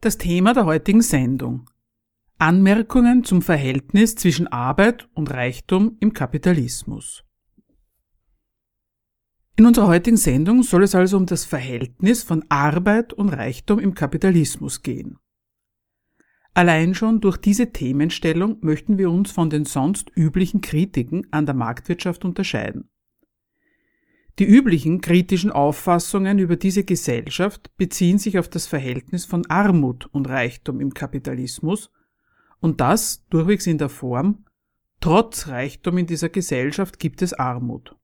Das Thema der heutigen Sendung. Anmerkungen zum Verhältnis zwischen Arbeit und Reichtum im Kapitalismus. In unserer heutigen Sendung soll es also um das Verhältnis von Arbeit und Reichtum im Kapitalismus gehen. Allein schon durch diese Themenstellung möchten wir uns von den sonst üblichen Kritiken an der Marktwirtschaft unterscheiden. Die üblichen kritischen Auffassungen über diese Gesellschaft beziehen sich auf das Verhältnis von Armut und Reichtum im Kapitalismus und das durchwegs in der Form, trotz Reichtum in dieser Gesellschaft gibt es Armut.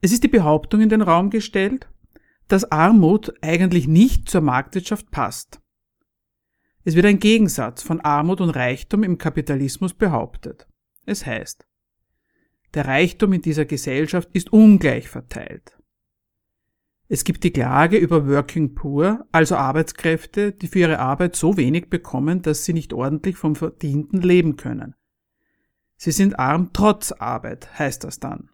Es ist die Behauptung in den Raum gestellt, dass Armut eigentlich nicht zur Marktwirtschaft passt. Es wird ein Gegensatz von Armut und Reichtum im Kapitalismus behauptet. Es heißt, der Reichtum in dieser Gesellschaft ist ungleich verteilt. Es gibt die Klage über Working Poor, also Arbeitskräfte, die für ihre Arbeit so wenig bekommen, dass sie nicht ordentlich vom Verdienten leben können. Sie sind arm trotz Arbeit, heißt das dann.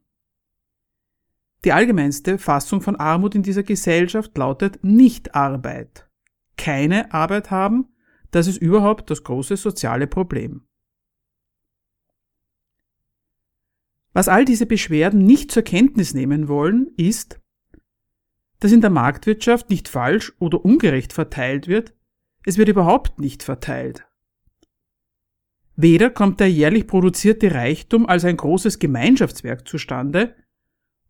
Die allgemeinste Fassung von Armut in dieser Gesellschaft lautet Nicht-Arbeit. Keine Arbeit haben, das ist überhaupt das große soziale Problem. Was all diese Beschwerden nicht zur Kenntnis nehmen wollen, ist, dass in der Marktwirtschaft nicht falsch oder ungerecht verteilt wird, es wird überhaupt nicht verteilt. Weder kommt der jährlich produzierte Reichtum als ein großes Gemeinschaftswerk zustande,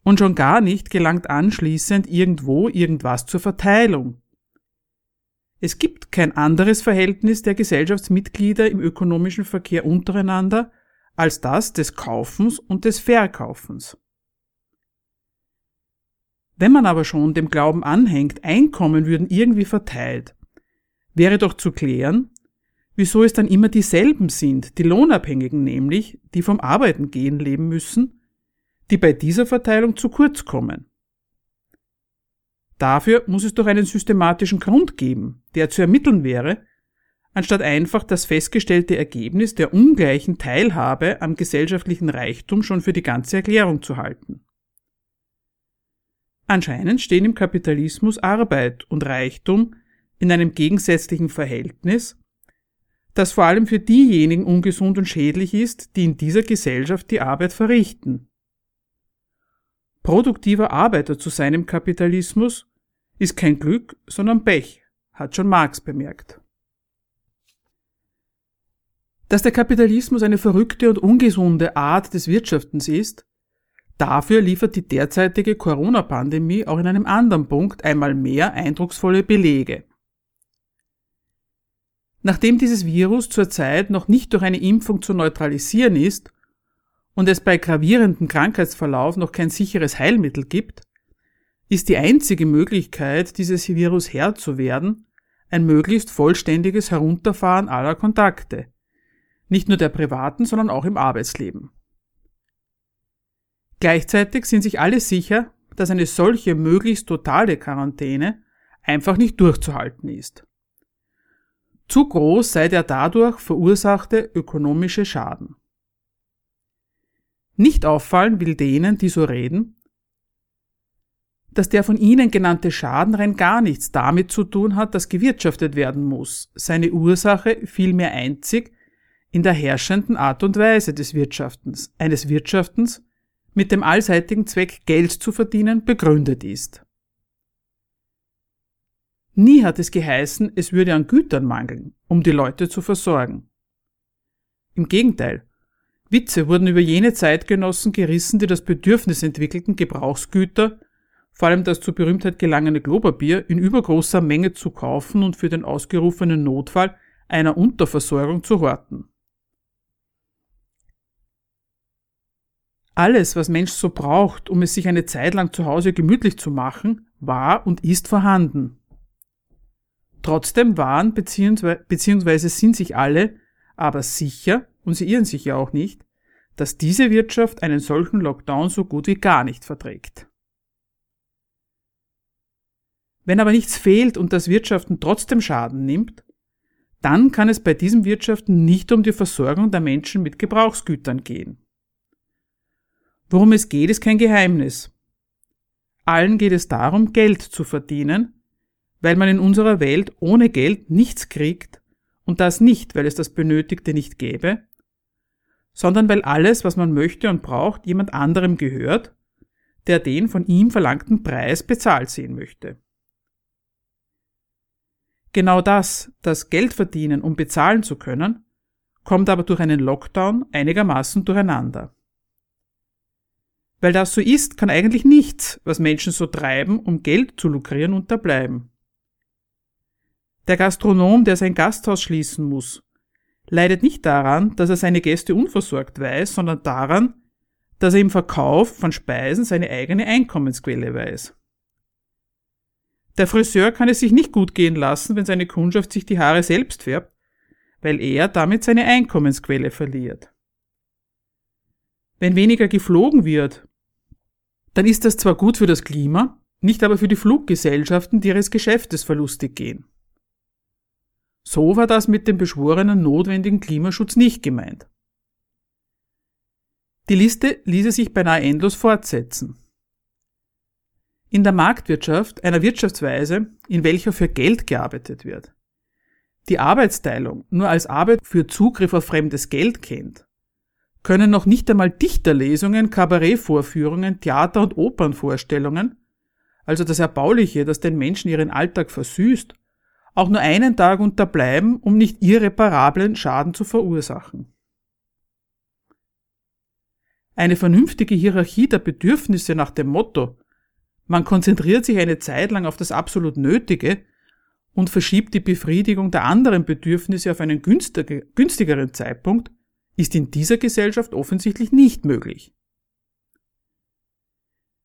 und schon gar nicht gelangt anschließend irgendwo irgendwas zur Verteilung. Es gibt kein anderes Verhältnis der Gesellschaftsmitglieder im ökonomischen Verkehr untereinander als das des Kaufens und des Verkaufens. Wenn man aber schon dem Glauben anhängt, Einkommen würden irgendwie verteilt, wäre doch zu klären, wieso es dann immer dieselben sind, die Lohnabhängigen nämlich, die vom Arbeiten gehen leben müssen, die bei dieser Verteilung zu kurz kommen. Dafür muss es doch einen systematischen Grund geben, der zu ermitteln wäre, anstatt einfach das festgestellte Ergebnis der ungleichen Teilhabe am gesellschaftlichen Reichtum schon für die ganze Erklärung zu halten. Anscheinend stehen im Kapitalismus Arbeit und Reichtum in einem gegensätzlichen Verhältnis, das vor allem für diejenigen ungesund und schädlich ist, die in dieser Gesellschaft die Arbeit verrichten. Produktiver Arbeiter zu sein im Kapitalismus ist kein Glück, sondern Pech, hat schon Marx bemerkt. Dass der Kapitalismus eine verrückte und ungesunde Art des Wirtschaftens ist, dafür liefert die derzeitige Corona-Pandemie auch in einem anderen Punkt einmal mehr eindrucksvolle Belege. Nachdem dieses Virus zurzeit noch nicht durch eine Impfung zu neutralisieren ist und es bei gravierendem Krankheitsverlauf noch kein sicheres Heilmittel gibt, ist die einzige Möglichkeit, dieses Virus Herr zu werden, ein möglichst vollständiges Herunterfahren aller Kontakte, nicht nur der privaten, sondern auch im Arbeitsleben. Gleichzeitig sind sich alle sicher, dass eine solche möglichst totale Quarantäne einfach nicht durchzuhalten ist. Zu groß sei der dadurch verursachte ökonomische Schaden. Nicht auffallen will denen, die so reden, dass der von Ihnen genannte Schaden rein gar nichts damit zu tun hat, dass gewirtschaftet werden muss, seine Ursache vielmehr einzig in der herrschenden Art und Weise des Wirtschaftens, eines Wirtschaftens, mit dem allseitigen Zweck Geld zu verdienen, begründet ist. Nie hat es geheißen, es würde an Gütern mangeln, um die Leute zu versorgen. Im Gegenteil, Witze wurden über jene Zeitgenossen gerissen, die das Bedürfnis entwickelten, Gebrauchsgüter, vor allem das zur Berühmtheit gelangene Klopapier, in übergroßer Menge zu kaufen und für den ausgerufenen Notfall einer Unterversorgung zu horten. Alles, was Mensch so braucht, um es sich eine Zeit lang zu Hause gemütlich zu machen, war und ist vorhanden. Trotzdem waren bzw. sind sich alle aber sicher, und sie irren sich ja auch nicht, dass diese Wirtschaft einen solchen Lockdown so gut wie gar nicht verträgt. Wenn aber nichts fehlt und das Wirtschaften trotzdem Schaden nimmt, dann kann es bei diesem Wirtschaften nicht um die Versorgung der Menschen mit Gebrauchsgütern gehen. Worum es geht, ist kein Geheimnis. Allen geht es darum, Geld zu verdienen, weil man in unserer Welt ohne Geld nichts kriegt und das nicht, weil es das Benötigte nicht gäbe, sondern weil alles, was man möchte und braucht, jemand anderem gehört, der den von ihm verlangten Preis bezahlt sehen möchte. Genau das, das Geld verdienen, um bezahlen zu können, kommt aber durch einen Lockdown einigermaßen durcheinander. Weil das so ist, kann eigentlich nichts, was Menschen so treiben, um Geld zu lukrieren, unterbleiben. Der Gastronom, der sein Gasthaus schließen muss, leidet nicht daran, dass er seine Gäste unversorgt weiß, sondern daran, dass er im Verkauf von Speisen seine eigene Einkommensquelle weiß. Der Friseur kann es sich nicht gut gehen lassen, wenn seine Kundschaft sich die Haare selbst färbt, weil er damit seine Einkommensquelle verliert. Wenn weniger geflogen wird, dann ist das zwar gut für das Klima, nicht aber für die Fluggesellschaften, die ihres Geschäftes verlustig gehen. So war das mit dem beschworenen notwendigen Klimaschutz nicht gemeint. Die Liste ließe sich beinahe endlos fortsetzen. In der Marktwirtschaft, einer Wirtschaftsweise, in welcher für Geld gearbeitet wird, die Arbeitsteilung nur als Arbeit für Zugriff auf fremdes Geld kennt, können noch nicht einmal Dichterlesungen, Kabarettvorführungen, Theater- und Opernvorstellungen, also das Erbauliche, das den Menschen ihren Alltag versüßt, auch nur einen Tag unterbleiben, um nicht irreparablen Schaden zu verursachen. Eine vernünftige Hierarchie der Bedürfnisse nach dem Motto man konzentriert sich eine Zeit lang auf das absolut Nötige und verschiebt die Befriedigung der anderen Bedürfnisse auf einen günstigeren Zeitpunkt, ist in dieser Gesellschaft offensichtlich nicht möglich.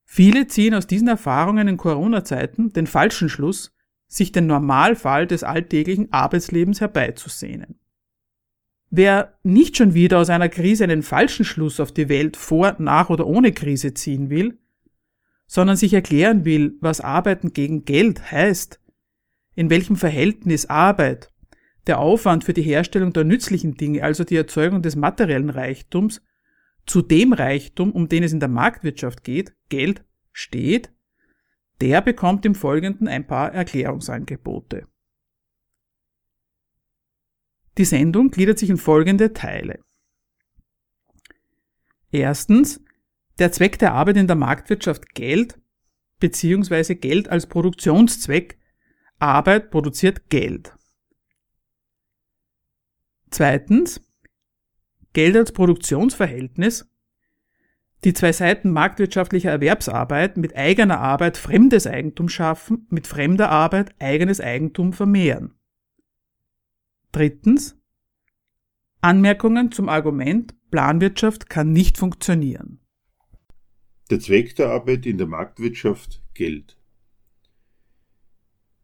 Viele ziehen aus diesen Erfahrungen in Corona-Zeiten den falschen Schluss, sich den Normalfall des alltäglichen Arbeitslebens herbeizusehnen. Wer nicht schon wieder aus einer Krise einen falschen Schluss auf die Welt vor, nach oder ohne Krise ziehen will, sondern sich erklären will, was Arbeiten gegen Geld heißt, in welchem Verhältnis Arbeit, der Aufwand für die Herstellung der nützlichen Dinge, also die Erzeugung des materiellen Reichtums, zu dem Reichtum, um den es in der Marktwirtschaft geht, Geld, steht, der bekommt im Folgenden ein paar Erklärungsangebote. Die Sendung gliedert sich in folgende Teile. Erstens der Zweck der Arbeit in der Marktwirtschaft Geld beziehungsweise Geld als Produktionszweck. Arbeit produziert Geld. Zweitens Geld als Produktionsverhältnis. Die zwei Seiten marktwirtschaftlicher Erwerbsarbeit mit eigener Arbeit fremdes Eigentum schaffen, mit fremder Arbeit eigenes Eigentum vermehren. Drittens Anmerkungen zum Argument Planwirtschaft kann nicht funktionieren. Der Zweck der Arbeit in der Marktwirtschaft Geld.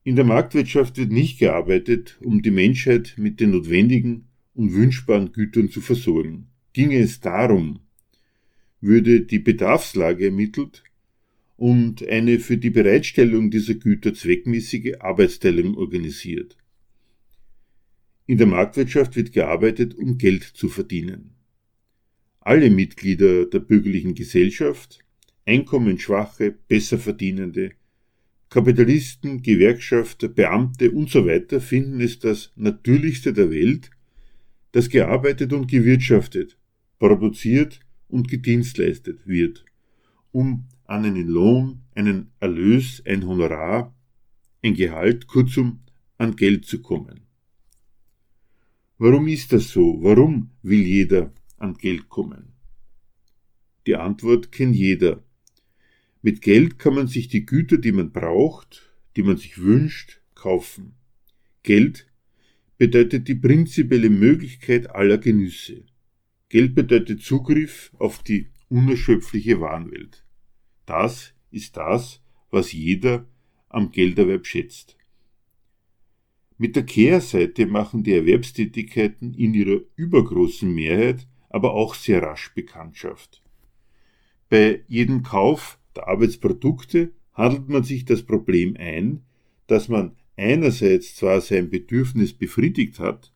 In der Marktwirtschaft wird nicht gearbeitet, um die Menschheit mit den notwendigen und wünschbaren Gütern zu versorgen. Ginge es darum, würde die Bedarfslage ermittelt und eine für die Bereitstellung dieser Güter zweckmäßige Arbeitsteilung organisiert. In der Marktwirtschaft wird gearbeitet, um Geld zu verdienen. Alle Mitglieder der bürgerlichen Gesellschaft, einkommensschwache, besser verdienende, Kapitalisten, Gewerkschafter, Beamte und so finden es das Natürlichste der Welt, dass gearbeitet und gewirtschaftet, produziert und gedienstleistet wird, um an einen Lohn, einen Erlös, ein Honorar, ein Gehalt, kurzum an Geld zu kommen. Warum ist das so? Warum will jeder an Geld kommen? Die Antwort kennt jeder. Mit Geld kann man sich die Güter, die man braucht, die man sich wünscht, kaufen. Geld bedeutet die prinzipielle Möglichkeit aller Genüsse. Geld bedeutet Zugriff auf die unerschöpfliche Warenwelt. Das ist das, was jeder am Gelderwerb schätzt. Mit der Kehrseite machen die Erwerbstätigkeiten in ihrer übergroßen Mehrheit aber auch sehr rasch Bekanntschaft. Bei jedem Kauf der Arbeitsprodukte handelt man sich das Problem ein, dass man einerseits zwar sein Bedürfnis befriedigt hat,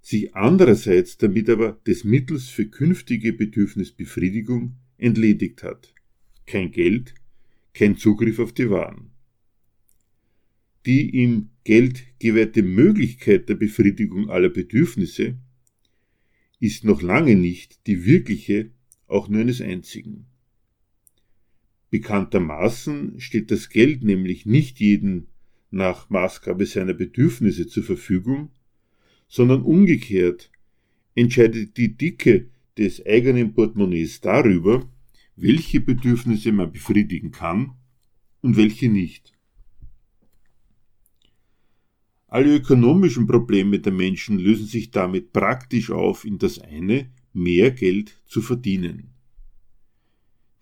sich andererseits damit aber des Mittels für künftige Bedürfnisbefriedigung entledigt hat. Kein Geld, kein Zugriff auf die Waren. Die ihm Geld gewährte Möglichkeit der Befriedigung aller Bedürfnisse ist noch lange nicht die wirkliche, auch nur eines einzigen. Bekanntermaßen steht das Geld nämlich nicht jedem nach Maßgabe seiner Bedürfnisse zur Verfügung, sondern umgekehrt entscheidet die Dicke des eigenen Portemonnaies darüber, welche Bedürfnisse man befriedigen kann und welche nicht. Alle ökonomischen Probleme der Menschen lösen sich damit praktisch auf in das eine, mehr Geld zu verdienen.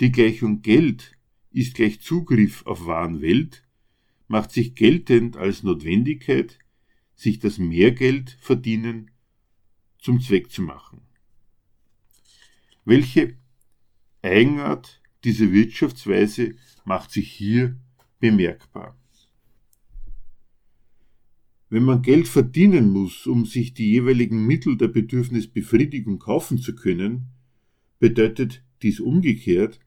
Die Gleichung Geld ist gleich Zugriff auf Warenwelt, macht sich geltend als Notwendigkeit, sich das Mehrgeld verdienen zum Zweck zu machen. Welche Eigenart dieser Wirtschaftsweise macht sich hier bemerkbar. Wenn man Geld verdienen muss, um sich die jeweiligen Mittel der Bedürfnisbefriedigung kaufen zu können, bedeutet dies umgekehrt,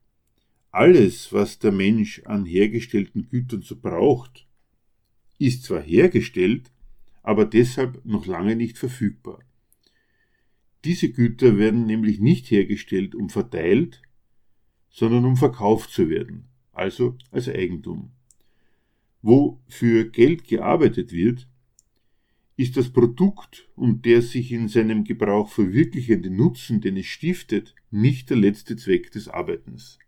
alles, was der Mensch an hergestellten Gütern so braucht, ist zwar hergestellt, aber deshalb noch lange nicht verfügbar. Diese Güter werden nämlich nicht hergestellt, um verteilt, sondern um verkauft zu werden, also als Eigentum. Wo für Geld gearbeitet wird, ist das Produkt und der sich in seinem Gebrauch verwirklichende Nutzen, den es stiftet, nicht der letzte Zweck des Arbeitens.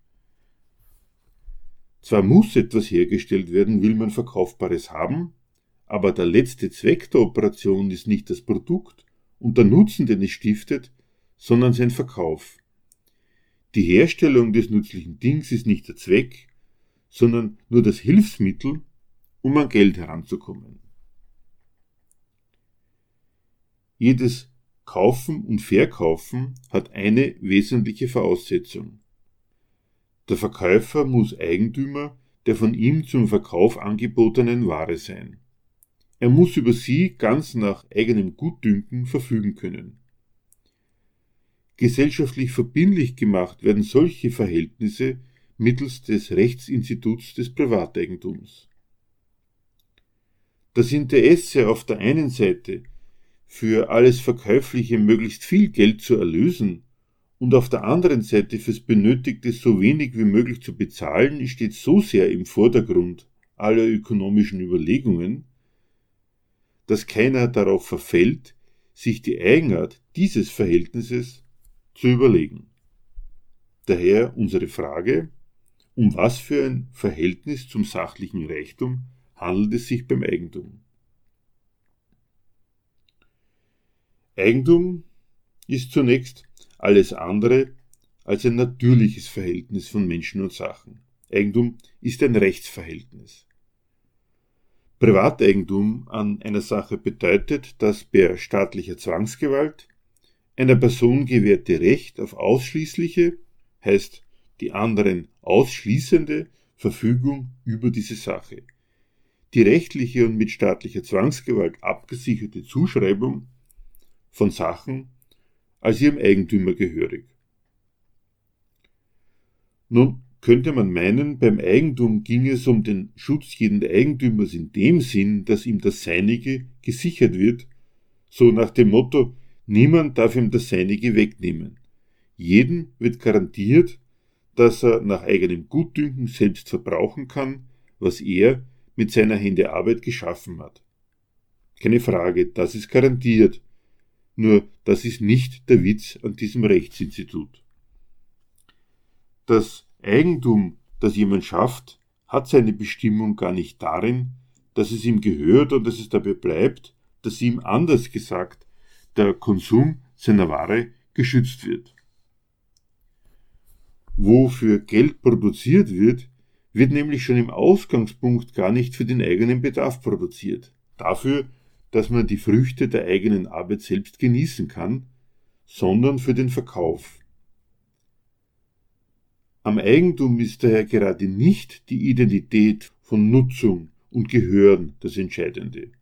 Zwar muss etwas hergestellt werden, will man Verkaufbares haben, aber der letzte Zweck der Operation ist nicht das Produkt und der Nutzen, den es stiftet, sondern sein Verkauf. Die Herstellung des nützlichen Dings ist nicht der Zweck, sondern nur das Hilfsmittel, um an Geld heranzukommen. Jedes Kaufen und Verkaufen hat eine wesentliche Voraussetzung. Der Verkäufer muss Eigentümer der von ihm zum Verkauf angebotenen Ware sein. Er muss über sie ganz nach eigenem Gutdünken verfügen können. Gesellschaftlich verbindlich gemacht werden solche Verhältnisse mittels des Rechtsinstituts des Privateigentums. Das Interesse auf der einen Seite für alles Verkäufliche möglichst viel Geld zu erlösen und auf der anderen Seite fürs Benötigte so wenig wie möglich zu bezahlen, steht so sehr im Vordergrund aller ökonomischen Überlegungen, dass keiner darauf verfällt, sich die Eigenart dieses Verhältnisses zu überlegen. Daher unsere Frage, um was für ein Verhältnis zum sachlichen Reichtum handelt es sich beim Eigentum? Eigentum ist zunächst alles andere als ein natürliches Verhältnis von Menschen und Sachen. Eigentum ist ein Rechtsverhältnis. Privateigentum an einer Sache bedeutet dass per staatlicher Zwangsgewalt einer Person gewährte Recht auf ausschließliche, heißt die anderen ausschließende Verfügung über diese Sache. Die rechtliche und mit staatlicher Zwangsgewalt abgesicherte Zuschreibung von Sachen als ihrem Eigentümer gehörig. Nun könnte man meinen, beim Eigentum ging es um den Schutz jeden Eigentümers in dem Sinn, dass ihm das Seinige gesichert wird, so nach dem Motto, niemand darf ihm das Seinige wegnehmen. Jeden wird garantiert, dass er nach eigenem Gutdünken selbst verbrauchen kann, was er mit seiner Hände Arbeit geschaffen hat. Keine Frage, das ist garantiert, nur das ist nicht der Witz an diesem Rechtsinstitut. Das Eigentum, das jemand schafft, hat seine Bestimmung gar nicht darin, dass es ihm gehört und dass es dabei bleibt, dass ihm anders gesagt der Konsum seiner Ware geschützt wird. wo für Geld produziert wird, wird nämlich schon im Ausgangspunkt gar nicht für den eigenen Bedarf produziert. Dafür, dass man die Früchte der eigenen Arbeit selbst genießen kann, sondern für den Verkauf. Am Eigentum ist daher gerade nicht die Identität von Nutzung und Gehören das Entscheidende.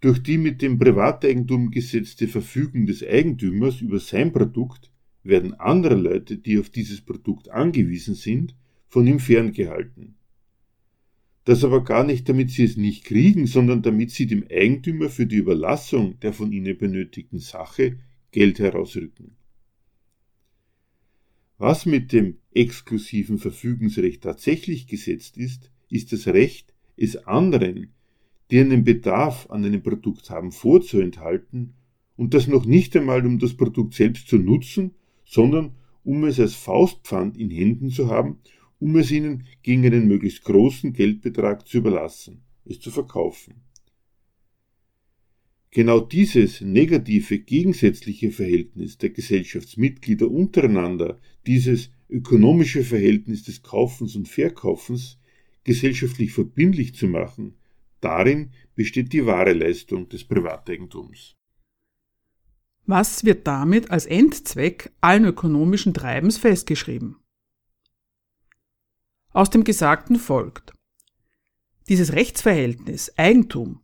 Durch die mit dem Privateigentum gesetzte Verfügung des Eigentümers über sein Produkt werden andere Leute, die auf dieses Produkt angewiesen sind, von ihm ferngehalten. Das aber gar nicht, damit sie es nicht kriegen, sondern damit sie dem Eigentümer für die Überlassung der von ihnen benötigten Sache Geld herausrücken. Was mit dem exklusiven Verfügungsrecht tatsächlich gesetzt ist, ist das Recht, es anderen, die einen Bedarf an einem Produkt haben, vorzuenthalten und das noch nicht einmal um das Produkt selbst zu nutzen, sondern um es als Faustpfand in Händen zu haben, um es ihnen gegen einen möglichst großen Geldbetrag zu überlassen, es zu verkaufen. Genau dieses negative gegensätzliche Verhältnis der Gesellschaftsmitglieder untereinander, dieses ökonomische Verhältnis des Kaufens und Verkaufens gesellschaftlich verbindlich zu machen, darin besteht die wahre Leistung des Privateigentums. Was wird damit als Endzweck allen ökonomischen Treibens festgeschrieben? Aus dem Gesagten folgt, dieses Rechtsverhältnis Eigentum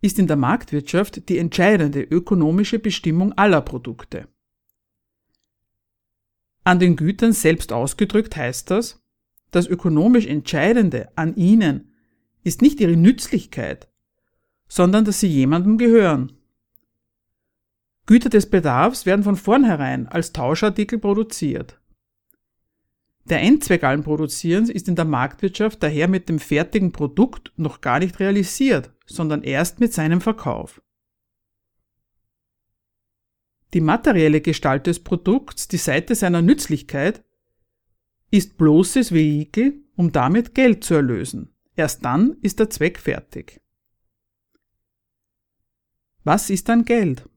ist in der Marktwirtschaft die entscheidende ökonomische Bestimmung aller Produkte. An den Gütern selbst ausgedrückt heißt das, das ökonomisch Entscheidende an ihnen ist nicht ihre Nützlichkeit, sondern dass sie jemandem gehören. Güter des Bedarfs werden von vornherein als Tauschartikel produziert. Der Endzweck allen Produzierens ist in der Marktwirtschaft daher mit dem fertigen Produkt noch gar nicht realisiert, sondern erst mit seinem Verkauf. Die materielle Gestalt des Produkts, die Seite seiner Nützlichkeit, ist bloßes Vehikel, um damit Geld zu erlösen. Erst dann ist der Zweck fertig. Was ist dann Geld?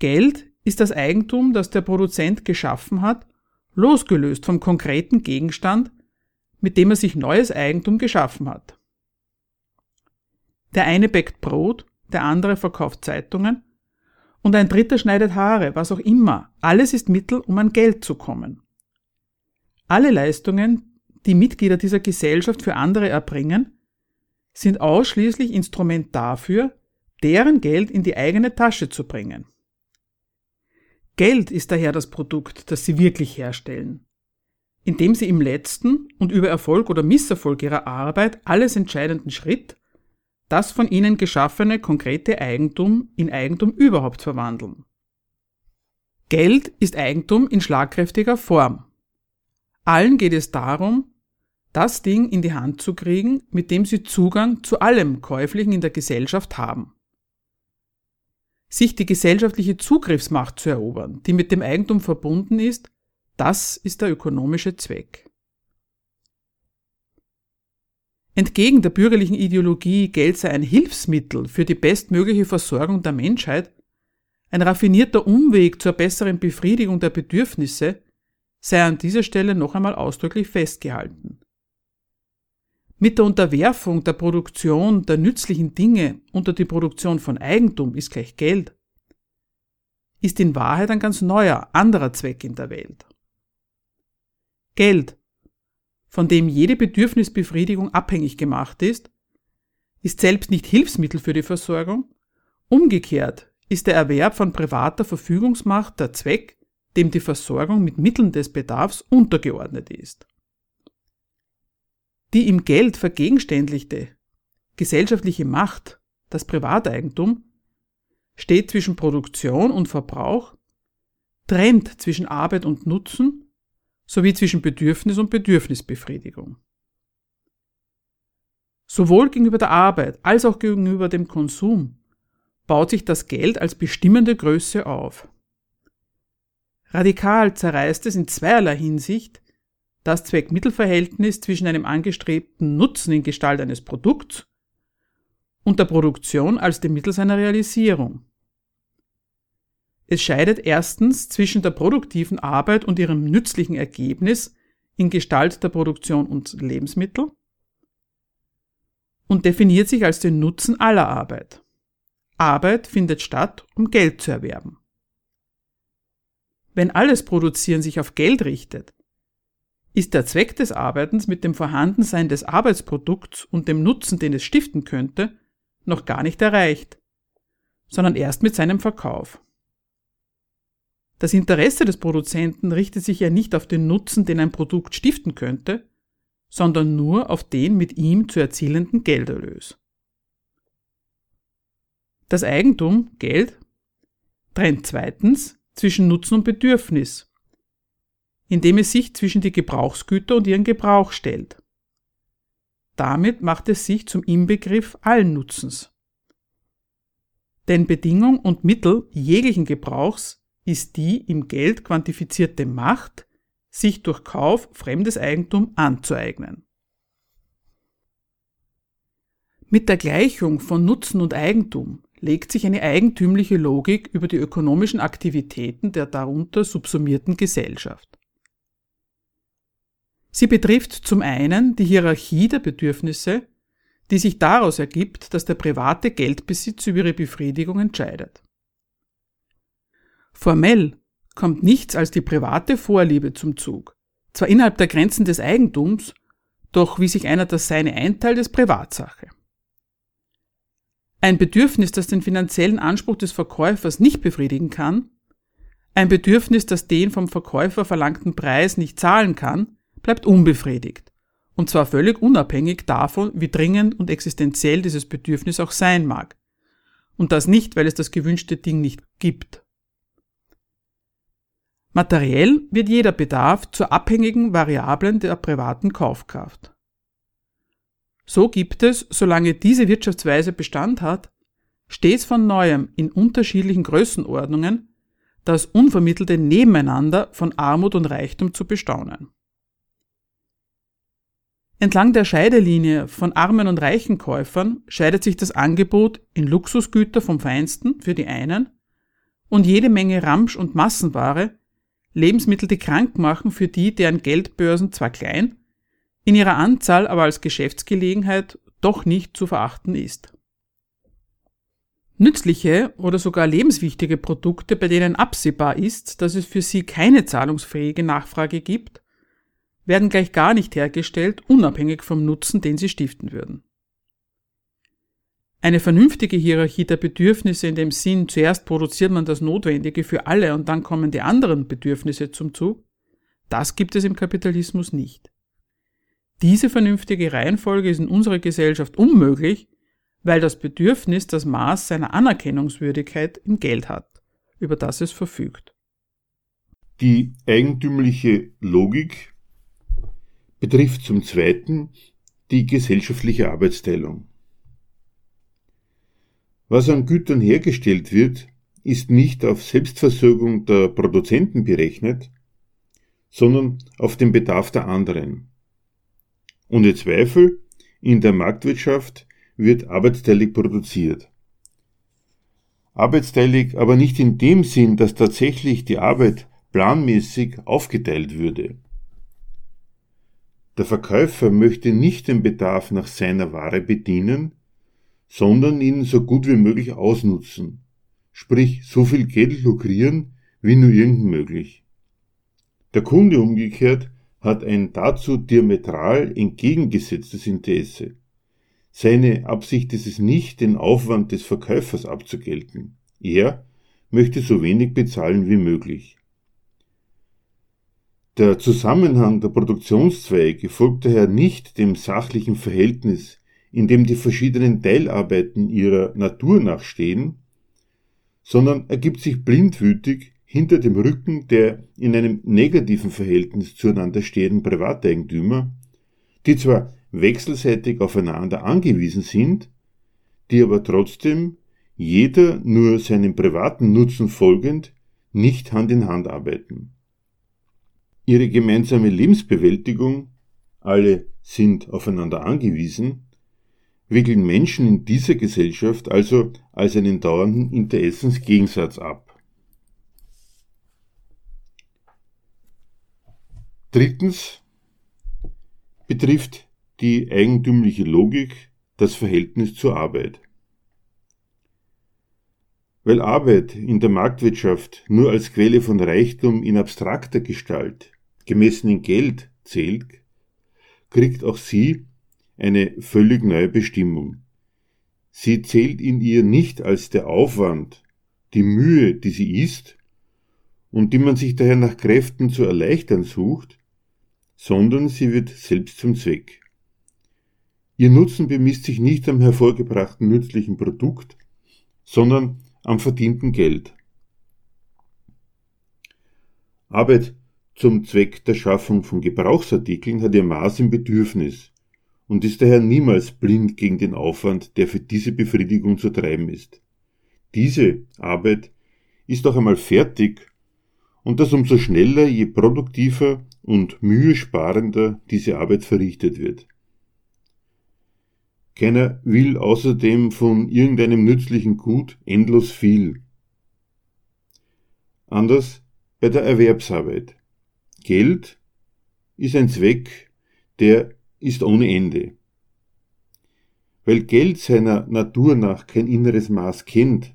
Geld ist das Eigentum, das der Produzent geschaffen hat losgelöst vom konkreten Gegenstand, mit dem er sich neues Eigentum geschaffen hat. Der eine bäckt Brot, der andere verkauft Zeitungen und ein dritter schneidet Haare, was auch immer. Alles ist Mittel, um an Geld zu kommen. Alle Leistungen, die Mitglieder dieser Gesellschaft für andere erbringen, sind ausschließlich Instrument dafür, deren Geld in die eigene Tasche zu bringen. Geld ist daher das Produkt, das sie wirklich herstellen, indem sie im letzten und über Erfolg oder Misserfolg ihrer Arbeit alles entscheidenden Schritt, das von ihnen geschaffene konkrete Eigentum in Eigentum überhaupt verwandeln. Geld ist Eigentum in schlagkräftiger Form. Allen geht es darum, das Ding in die Hand zu kriegen, mit dem sie Zugang zu allem Käuflichen in der Gesellschaft haben sich die gesellschaftliche Zugriffsmacht zu erobern, die mit dem Eigentum verbunden ist, das ist der ökonomische Zweck. Entgegen der bürgerlichen Ideologie, Geld sei ein Hilfsmittel für die bestmögliche Versorgung der Menschheit, ein raffinierter Umweg zur besseren Befriedigung der Bedürfnisse, sei an dieser Stelle noch einmal ausdrücklich festgehalten. Mit der Unterwerfung der Produktion der nützlichen Dinge unter die Produktion von Eigentum ist gleich Geld, ist in Wahrheit ein ganz neuer, anderer Zweck in der Welt. Geld, von dem jede Bedürfnisbefriedigung abhängig gemacht ist, ist selbst nicht Hilfsmittel für die Versorgung, umgekehrt ist der Erwerb von privater Verfügungsmacht der Zweck, dem die Versorgung mit Mitteln des Bedarfs untergeordnet ist die im Geld vergegenständlichte gesellschaftliche Macht, das Privateigentum, steht zwischen Produktion und Verbrauch, trennt zwischen Arbeit und Nutzen sowie zwischen Bedürfnis und Bedürfnisbefriedigung. Sowohl gegenüber der Arbeit als auch gegenüber dem Konsum baut sich das Geld als bestimmende Größe auf. Radikal zerreißt es in zweierlei Hinsicht das Zweck-Mittel-Verhältnis zwischen einem angestrebten Nutzen in Gestalt eines Produkts und der Produktion als dem Mittel seiner Realisierung. Es scheidet erstens zwischen der produktiven Arbeit und ihrem nützlichen Ergebnis in Gestalt der Produktion und Lebensmittel und definiert sich als den Nutzen aller Arbeit. Arbeit findet statt, um Geld zu erwerben. Wenn alles Produzieren sich auf Geld richtet, ist der Zweck des Arbeitens mit dem Vorhandensein des Arbeitsprodukts und dem Nutzen, den es stiften könnte, noch gar nicht erreicht, sondern erst mit seinem Verkauf. Das Interesse des Produzenten richtet sich ja nicht auf den Nutzen, den ein Produkt stiften könnte, sondern nur auf den mit ihm zu erzielenden Gelderlös. Das Eigentum, Geld, trennt zweitens zwischen Nutzen und Bedürfnis, indem es sich zwischen die Gebrauchsgüter und ihren Gebrauch stellt. Damit macht es sich zum Inbegriff allen Nutzens. Denn Bedingung und Mittel jeglichen Gebrauchs ist die im Geld quantifizierte Macht, sich durch Kauf fremdes Eigentum anzueignen. Mit der Gleichung von Nutzen und Eigentum legt sich eine eigentümliche Logik über die ökonomischen Aktivitäten der darunter subsumierten Gesellschaft. Sie betrifft zum einen die Hierarchie der Bedürfnisse, die sich daraus ergibt, dass der private Geldbesitz über ihre Befriedigung entscheidet. Formell kommt nichts als die private Vorliebe zum Zug, zwar innerhalb der Grenzen des Eigentums, doch wie sich einer das Seine einteilt, ist Privatsache. Ein Bedürfnis, das den finanziellen Anspruch des Verkäufers nicht befriedigen kann, ein Bedürfnis, das den vom Verkäufer verlangten Preis nicht zahlen kann, bleibt unbefriedigt. Und zwar völlig unabhängig davon, wie dringend und existenziell dieses Bedürfnis auch sein mag. Und das nicht, weil es das gewünschte Ding nicht gibt. Materiell wird jeder Bedarf zur abhängigen Variablen der privaten Kaufkraft. So gibt es, solange diese Wirtschaftsweise Bestand hat, stets von neuem in unterschiedlichen Größenordnungen das unvermittelte Nebeneinander von Armut und Reichtum zu bestaunen. Entlang der Scheidelinie von armen und reichen Käufern scheidet sich das Angebot in Luxusgüter vom Feinsten für die einen und jede Menge Ramsch und Massenware, Lebensmittel, die krank machen für die, deren Geldbörsen zwar klein, in ihrer Anzahl aber als Geschäftsgelegenheit doch nicht zu verachten ist. Nützliche oder sogar lebenswichtige Produkte, bei denen absehbar ist, dass es für sie keine zahlungsfähige Nachfrage gibt, werden gleich gar nicht hergestellt, unabhängig vom Nutzen, den sie stiften würden. Eine vernünftige Hierarchie der Bedürfnisse in dem Sinn, zuerst produziert man das Notwendige für alle und dann kommen die anderen Bedürfnisse zum Zug, das gibt es im Kapitalismus nicht. Diese vernünftige Reihenfolge ist in unserer Gesellschaft unmöglich, weil das Bedürfnis das Maß seiner Anerkennungswürdigkeit im Geld hat, über das es verfügt. Die eigentümliche Logik betrifft zum Zweiten die gesellschaftliche Arbeitsteilung. Was an Gütern hergestellt wird, ist nicht auf Selbstversorgung der Produzenten berechnet, sondern auf den Bedarf der anderen. Ohne Zweifel, in der Marktwirtschaft wird arbeitsteilig produziert. Arbeitsteilig aber nicht in dem Sinn, dass tatsächlich die Arbeit planmäßig aufgeteilt würde. Der Verkäufer möchte nicht den Bedarf nach seiner Ware bedienen, sondern ihn so gut wie möglich ausnutzen, sprich so viel Geld lukrieren, wie nur irgend möglich. Der Kunde umgekehrt hat ein dazu diametral entgegengesetztes Interesse. Seine Absicht ist es nicht, den Aufwand des Verkäufers abzugelten. Er möchte so wenig bezahlen wie möglich. Der Zusammenhang der Produktionszweige folgt daher nicht dem sachlichen Verhältnis, in dem die verschiedenen Teilarbeiten ihrer Natur nachstehen, sondern ergibt sich blindwütig hinter dem Rücken der in einem negativen Verhältnis zueinander stehenden Privateigentümer, die zwar wechselseitig aufeinander angewiesen sind, die aber trotzdem jeder nur seinem privaten Nutzen folgend nicht Hand in Hand arbeiten ihre gemeinsame Lebensbewältigung, alle sind aufeinander angewiesen, wickeln Menschen in dieser Gesellschaft also als einen dauernden Interessensgegensatz ab. Drittens betrifft die eigentümliche Logik das Verhältnis zur Arbeit. Weil Arbeit in der Marktwirtschaft nur als Quelle von Reichtum in abstrakter Gestalt gemessen in Geld, zählt, kriegt auch sie eine völlig neue Bestimmung. Sie zählt in ihr nicht als der Aufwand, die Mühe, die sie ist und die man sich daher nach Kräften zu erleichtern sucht, sondern sie wird selbst zum Zweck. Ihr Nutzen bemisst sich nicht am hervorgebrachten nützlichen Produkt, sondern am verdienten Geld. Arbeit zum Zweck der Schaffung von Gebrauchsartikeln hat ihr Maß im Bedürfnis und ist daher niemals blind gegen den Aufwand, der für diese Befriedigung zu treiben ist. Diese Arbeit ist auch einmal fertig und das umso schneller, je produktiver und mühesparender diese Arbeit verrichtet wird. Keiner will außerdem von irgendeinem nützlichen Gut endlos viel. Anders bei der Erwerbsarbeit. Geld ist ein Zweck, der ist ohne Ende. Weil Geld seiner Natur nach kein inneres Maß kennt,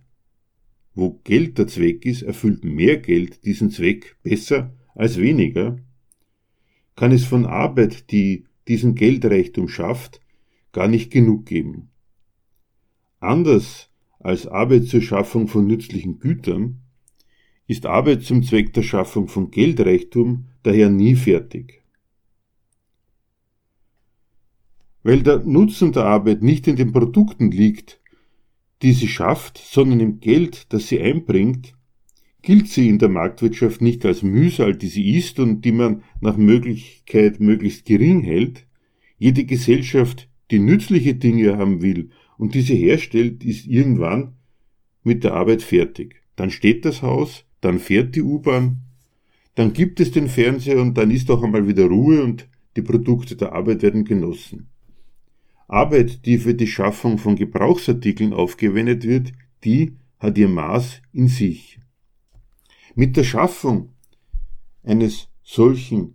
wo Geld der Zweck ist, erfüllt mehr Geld diesen Zweck besser als weniger, kann es von Arbeit, die diesen Geldreichtum schafft, gar nicht genug geben. Anders als Arbeit zur Schaffung von nützlichen Gütern ist Arbeit zum Zweck der Schaffung von Geldreichtum daher nie fertig. Weil der Nutzen der Arbeit nicht in den Produkten liegt, die sie schafft, sondern im Geld, das sie einbringt, gilt sie in der Marktwirtschaft nicht als Mühsal, die sie ist und die man nach Möglichkeit möglichst gering hält. Jede Gesellschaft die nützliche Dinge haben will und diese herstellt, ist irgendwann mit der Arbeit fertig. Dann steht das Haus, dann fährt die U-Bahn, dann gibt es den Fernseher und dann ist auch einmal wieder Ruhe und die Produkte der Arbeit werden genossen. Arbeit, die für die Schaffung von Gebrauchsartikeln aufgewendet wird, die hat ihr Maß in sich. Mit der Schaffung eines solchen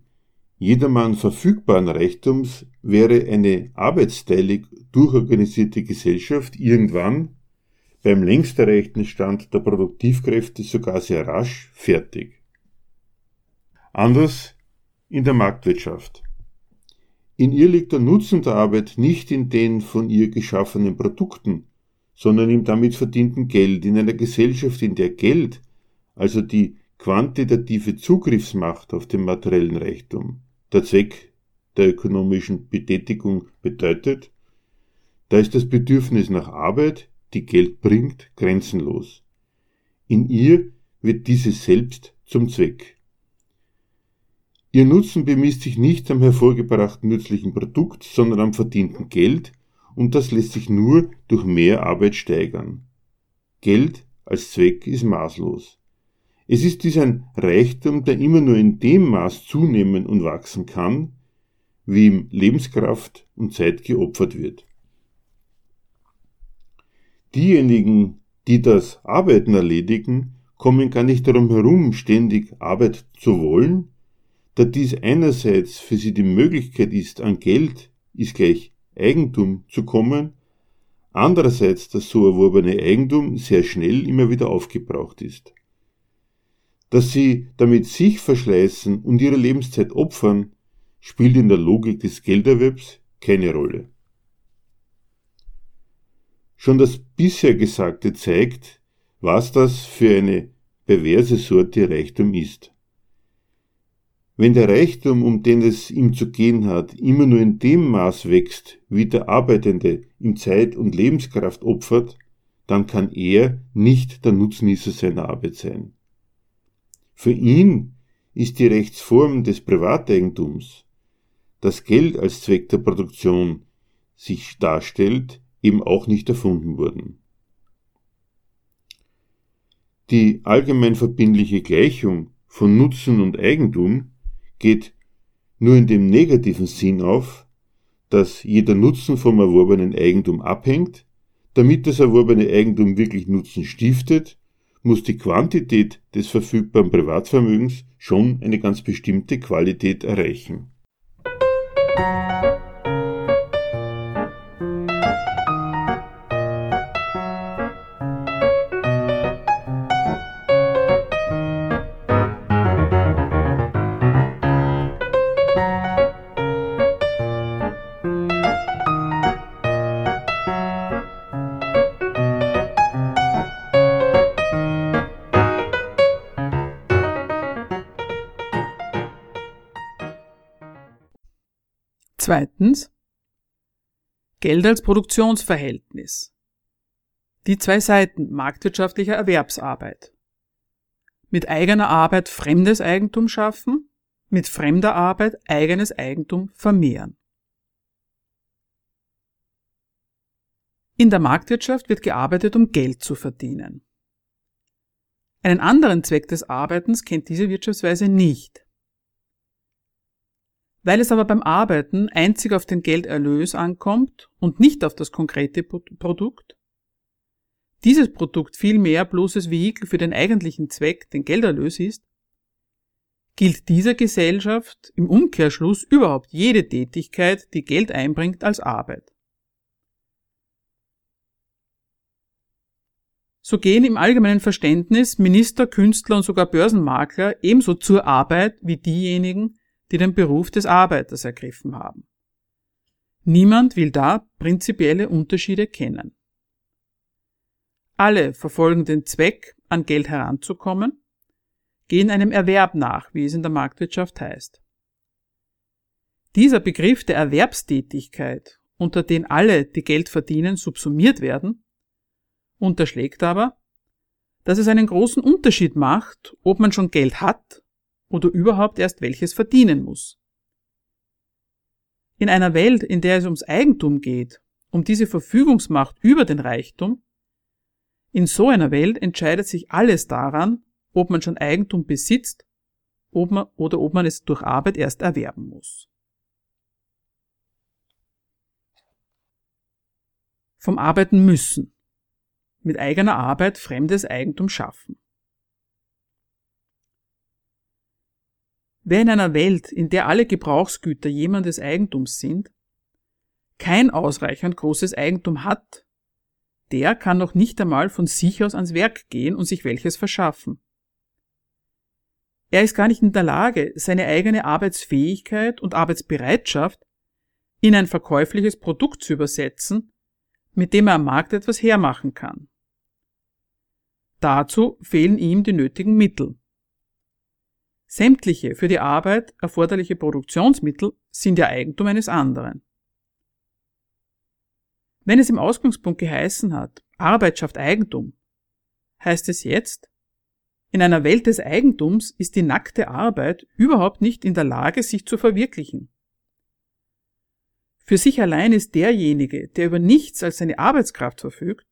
jedermann verfügbaren Reichtums wäre eine arbeitsteilig durchorganisierte Gesellschaft irgendwann beim längst erreichten Stand der Produktivkräfte sogar sehr rasch fertig. Anders in der Marktwirtschaft. In ihr liegt der Nutzen der Arbeit nicht in den von ihr geschaffenen Produkten, sondern im damit verdienten Geld in einer Gesellschaft, in der Geld, also die quantitative Zugriffsmacht auf den materiellen Reichtum, der Zweck der ökonomischen Betätigung bedeutet, da ist das Bedürfnis nach Arbeit, die Geld bringt, grenzenlos. In ihr wird diese selbst zum Zweck. Ihr Nutzen bemisst sich nicht am hervorgebrachten nützlichen Produkt, sondern am verdienten Geld, und das lässt sich nur durch mehr Arbeit steigern. Geld als Zweck ist maßlos. Es ist dies ein Reichtum, der immer nur in dem Maß zunehmen und wachsen kann, wie ihm Lebenskraft und Zeit geopfert wird. Diejenigen, die das Arbeiten erledigen, kommen gar nicht darum herum, ständig Arbeit zu wollen, da dies einerseits für sie die Möglichkeit ist, an Geld ist gleich Eigentum zu kommen, andererseits das so erworbene Eigentum sehr schnell immer wieder aufgebraucht ist dass sie damit sich verschleißen und ihre Lebenszeit opfern, spielt in der Logik des Gelderwerbs keine Rolle. Schon das bisher Gesagte zeigt, was das für eine perverse Sorte Reichtum ist. Wenn der Reichtum, um den es ihm zu gehen hat, immer nur in dem Maß wächst, wie der Arbeitende ihm Zeit und Lebenskraft opfert, dann kann er nicht der Nutznießer seiner Arbeit sein. Für ihn ist die Rechtsform des Privateigentums, das Geld als Zweck der Produktion sich darstellt, eben auch nicht erfunden worden. Die allgemein verbindliche Gleichung von Nutzen und Eigentum geht nur in dem negativen Sinn auf, dass jeder Nutzen vom erworbenen Eigentum abhängt, damit das erworbene Eigentum wirklich Nutzen stiftet muss die Quantität des verfügbaren Privatvermögens schon eine ganz bestimmte Qualität erreichen. Zweitens Geld als Produktionsverhältnis. Die zwei Seiten marktwirtschaftlicher Erwerbsarbeit. Mit eigener Arbeit fremdes Eigentum schaffen, mit fremder Arbeit eigenes Eigentum vermehren. In der Marktwirtschaft wird gearbeitet, um Geld zu verdienen. Einen anderen Zweck des Arbeitens kennt diese Wirtschaftsweise nicht. Weil es aber beim Arbeiten einzig auf den Gelderlös ankommt und nicht auf das konkrete Produkt, dieses Produkt vielmehr bloßes Vehikel für den eigentlichen Zweck, den Gelderlös ist, gilt dieser Gesellschaft im Umkehrschluss überhaupt jede Tätigkeit, die Geld einbringt, als Arbeit. So gehen im allgemeinen Verständnis Minister, Künstler und sogar Börsenmakler ebenso zur Arbeit wie diejenigen, die den Beruf des Arbeiters ergriffen haben. Niemand will da prinzipielle Unterschiede kennen. Alle verfolgen den Zweck, an Geld heranzukommen, gehen einem Erwerb nach, wie es in der Marktwirtschaft heißt. Dieser Begriff der Erwerbstätigkeit, unter den alle, die Geld verdienen, subsumiert werden, unterschlägt aber, dass es einen großen Unterschied macht, ob man schon Geld hat oder überhaupt erst welches verdienen muss. In einer Welt, in der es ums Eigentum geht, um diese Verfügungsmacht über den Reichtum, in so einer Welt entscheidet sich alles daran, ob man schon Eigentum besitzt ob man, oder ob man es durch Arbeit erst erwerben muss. Vom Arbeiten müssen. Mit eigener Arbeit fremdes Eigentum schaffen. Wer in einer Welt, in der alle Gebrauchsgüter jemandes Eigentums sind, kein ausreichend großes Eigentum hat, der kann noch nicht einmal von sich aus ans Werk gehen und sich welches verschaffen. Er ist gar nicht in der Lage, seine eigene Arbeitsfähigkeit und Arbeitsbereitschaft in ein verkäufliches Produkt zu übersetzen, mit dem er am Markt etwas hermachen kann. Dazu fehlen ihm die nötigen Mittel. Sämtliche für die Arbeit erforderliche Produktionsmittel sind ja Eigentum eines anderen. Wenn es im Ausgangspunkt geheißen hat, Arbeit schafft Eigentum, heißt es jetzt, in einer Welt des Eigentums ist die nackte Arbeit überhaupt nicht in der Lage, sich zu verwirklichen. Für sich allein ist derjenige, der über nichts als seine Arbeitskraft verfügt,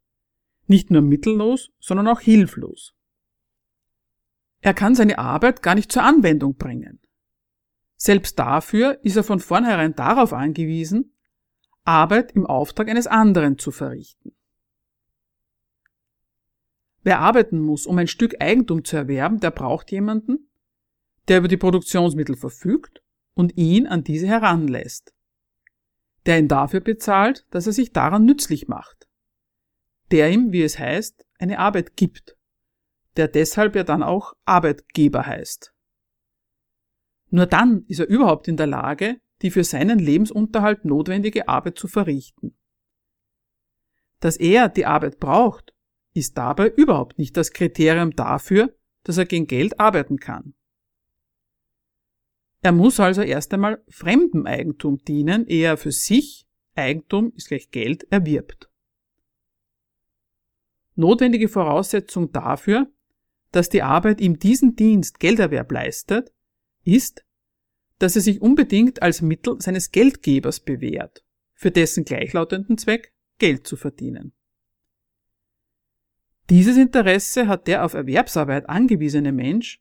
nicht nur mittellos, sondern auch hilflos. Er kann seine Arbeit gar nicht zur Anwendung bringen. Selbst dafür ist er von vornherein darauf angewiesen, Arbeit im Auftrag eines anderen zu verrichten. Wer arbeiten muss, um ein Stück Eigentum zu erwerben, der braucht jemanden, der über die Produktionsmittel verfügt und ihn an diese heranlässt, der ihn dafür bezahlt, dass er sich daran nützlich macht, der ihm, wie es heißt, eine Arbeit gibt der deshalb ja dann auch Arbeitgeber heißt. Nur dann ist er überhaupt in der Lage, die für seinen Lebensunterhalt notwendige Arbeit zu verrichten. Dass er die Arbeit braucht, ist dabei überhaupt nicht das Kriterium dafür, dass er gegen Geld arbeiten kann. Er muss also erst einmal fremdem Eigentum dienen, ehe er für sich Eigentum ist gleich Geld erwirbt. Notwendige Voraussetzung dafür dass die Arbeit ihm diesen Dienst Gelderwerb leistet, ist, dass er sich unbedingt als Mittel seines Geldgebers bewährt, für dessen gleichlautenden Zweck Geld zu verdienen. Dieses Interesse hat der auf Erwerbsarbeit angewiesene Mensch,